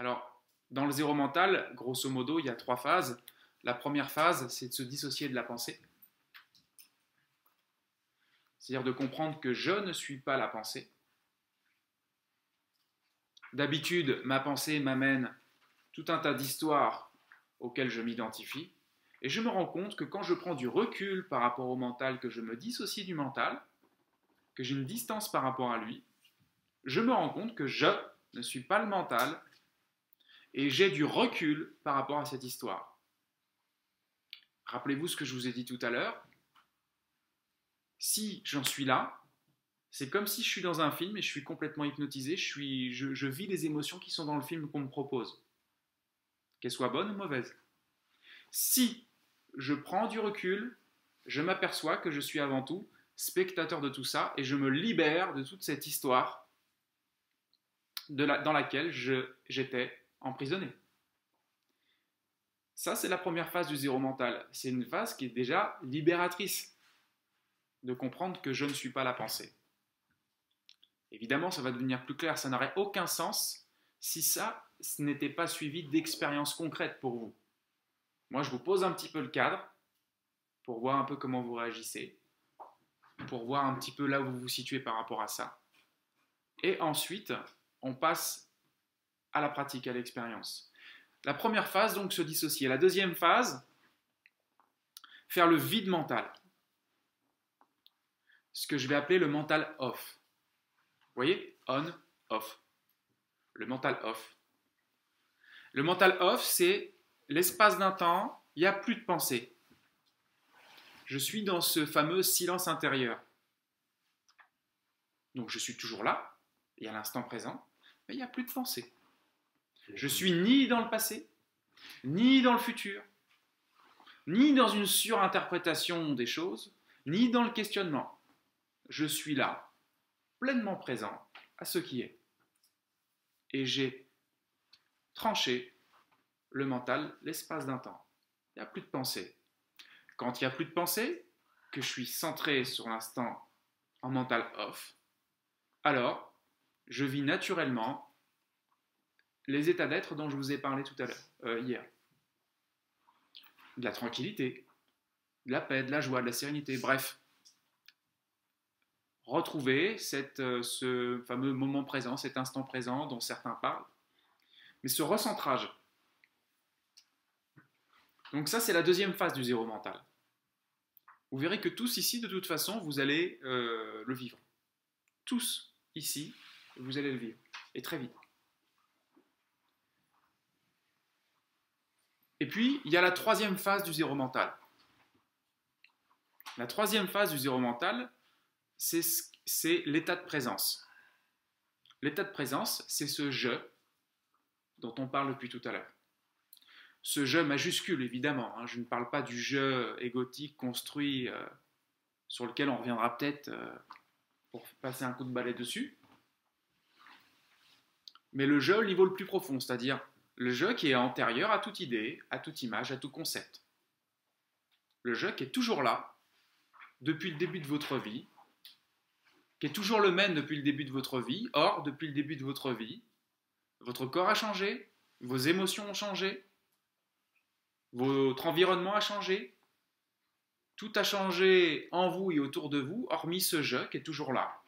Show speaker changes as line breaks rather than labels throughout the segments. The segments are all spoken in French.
Alors, dans le zéro mental, grosso modo, il y a trois phases. La première phase, c'est de se dissocier de la pensée. C'est-à-dire de comprendre que je ne suis pas la pensée. D'habitude, ma pensée m'amène tout un tas d'histoires auxquelles je m'identifie. Et je me rends compte que quand je prends du recul par rapport au mental, que je me dissocie du mental, que j'ai une distance par rapport à lui, je me rends compte que je ne suis pas le mental et j'ai du recul par rapport à cette histoire. Rappelez-vous ce que je vous ai dit tout à l'heure. Si j'en suis là, c'est comme si je suis dans un film et je suis complètement hypnotisé, je, suis, je, vis les émotions qui sont dans le film qu'on me propose, qu'elles soient bonnes ou mauvaises. Si je prends du recul, je m'aperçois que je suis avant tout spectateur de tout ça et je me libère de toute cette histoire dans laquelle j'étais emprisonné. Ça, c'est la première phase du zéro mental. C'est une phase qui est déjà libératrice de comprendre que je ne suis pas la pensée. Évidemment, ça va devenir plus clair, ça n'aurait aucun sens si ça n'était pas suivi d'expériences concrètes pour vous. Moi, je vous pose un petit peu le cadre pour voir un peu comment vous réagissez, pour voir un petit peu là où vous vous situez par rapport à ça. Et ensuite, on passe à la pratique, à l'expérience. La première phase, donc, se dissocier. La deuxième phase, faire le vide mental. Ce que je vais appeler le mental off. Vous voyez? On, off. Le mental off. Le mental off, c'est l'espace d'un temps, il n'y a plus de pensée. Je suis dans ce fameux silence intérieur. Donc je suis toujours là, et à l'instant présent, mais il n'y a plus de pensée. Je suis ni dans le passé, ni dans le futur, ni dans une surinterprétation des choses, ni dans le questionnement. Je suis là, pleinement présent à ce qui est. Et j'ai tranché le mental l'espace d'un temps. Il n'y a plus de pensée. Quand il n'y a plus de pensée, que je suis centré sur l'instant en mental off, alors je vis naturellement les états d'être dont je vous ai parlé tout à l'heure, euh, hier. De la tranquillité, de la paix, de la joie, de la sérénité, bref. Retrouver euh, ce fameux moment présent, cet instant présent dont certains parlent. Mais ce recentrage. Donc ça, c'est la deuxième phase du zéro mental. Vous verrez que tous ici, de toute façon, vous allez euh, le vivre. Tous ici, vous allez le vivre. Et très vite. Puis, il y a la troisième phase du zéro mental. La troisième phase du zéro mental, c'est l'état de présence. L'état de présence, c'est ce je dont on parle depuis tout à l'heure. Ce je majuscule, évidemment. Hein. je ne parle pas du je égotique construit euh, sur lequel on reviendra peut-être euh, pour passer un coup de balai dessus. Mais le je au niveau le plus profond, c'est-à-dire le jeu qui est antérieur à toute idée, à toute image, à tout concept. Le jeu qui est toujours là, depuis le début de votre vie, qui est toujours le même depuis le début de votre vie. Or, depuis le début de votre vie, votre corps a changé, vos émotions ont changé, votre environnement a changé, tout a changé en vous et autour de vous, hormis ce jeu qui est toujours là,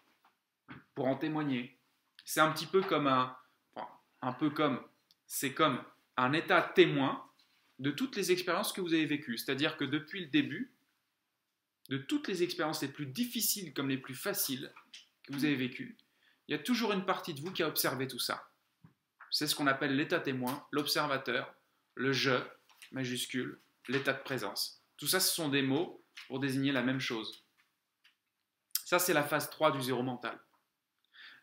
pour en témoigner. C'est un petit peu comme un, un peu comme c'est comme un état témoin de toutes les expériences que vous avez vécues. C'est-à-dire que depuis le début, de toutes les expériences les plus difficiles comme les plus faciles que vous avez vécues, il y a toujours une partie de vous qui a observé tout ça. C'est ce qu'on appelle l'état témoin, l'observateur, le je majuscule, l'état de présence. Tout ça, ce sont des mots pour désigner la même chose. Ça, c'est la phase 3 du zéro mental.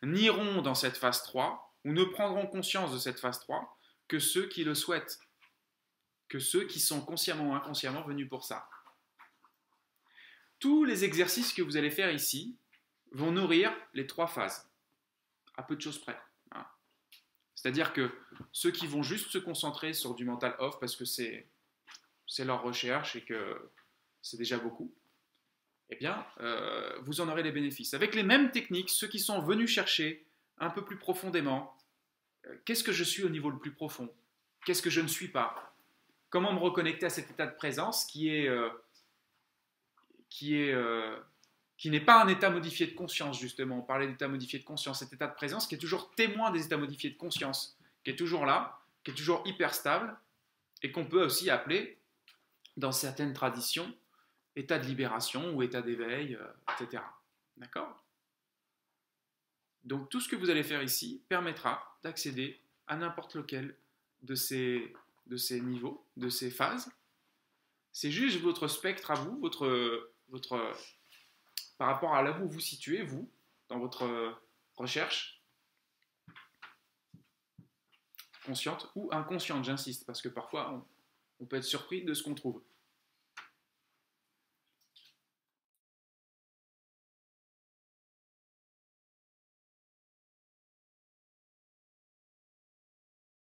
N'iront dans cette phase 3 ou ne prendront conscience de cette phase 3 que ceux qui le souhaitent, que ceux qui sont consciemment ou inconsciemment venus pour ça. Tous les exercices que vous allez faire ici vont nourrir les trois phases, à peu de choses près. Hein. C'est-à-dire que ceux qui vont juste se concentrer sur du mental off parce que c'est leur recherche et que c'est déjà beaucoup, eh bien, euh, vous en aurez les bénéfices. Avec les mêmes techniques, ceux qui sont venus chercher un peu plus profondément euh, qu'est-ce que je suis au niveau le plus profond? Qu'est-ce que je ne suis pas? Comment me reconnecter à cet état de présence qui est, euh, euh, qui n'est pas un état modifié de conscience justement? On parlait d'état modifié de conscience, cet état de présence qui est toujours témoin des états modifiés de conscience, qui est toujours là, qui est toujours hyper stable et qu'on peut aussi appeler dans certaines traditions état de libération ou état d'éveil, etc. D'accord? Donc tout ce que vous allez faire ici permettra d'accéder à n'importe lequel de ces, niveaux, de ces phases. C'est juste votre spectre à vous, votre, par rapport à là où vous vous situez, vous, dans votre recherche consciente ou inconsciente, j'insiste, parce que parfois on peut être surpris de ce qu'on trouve.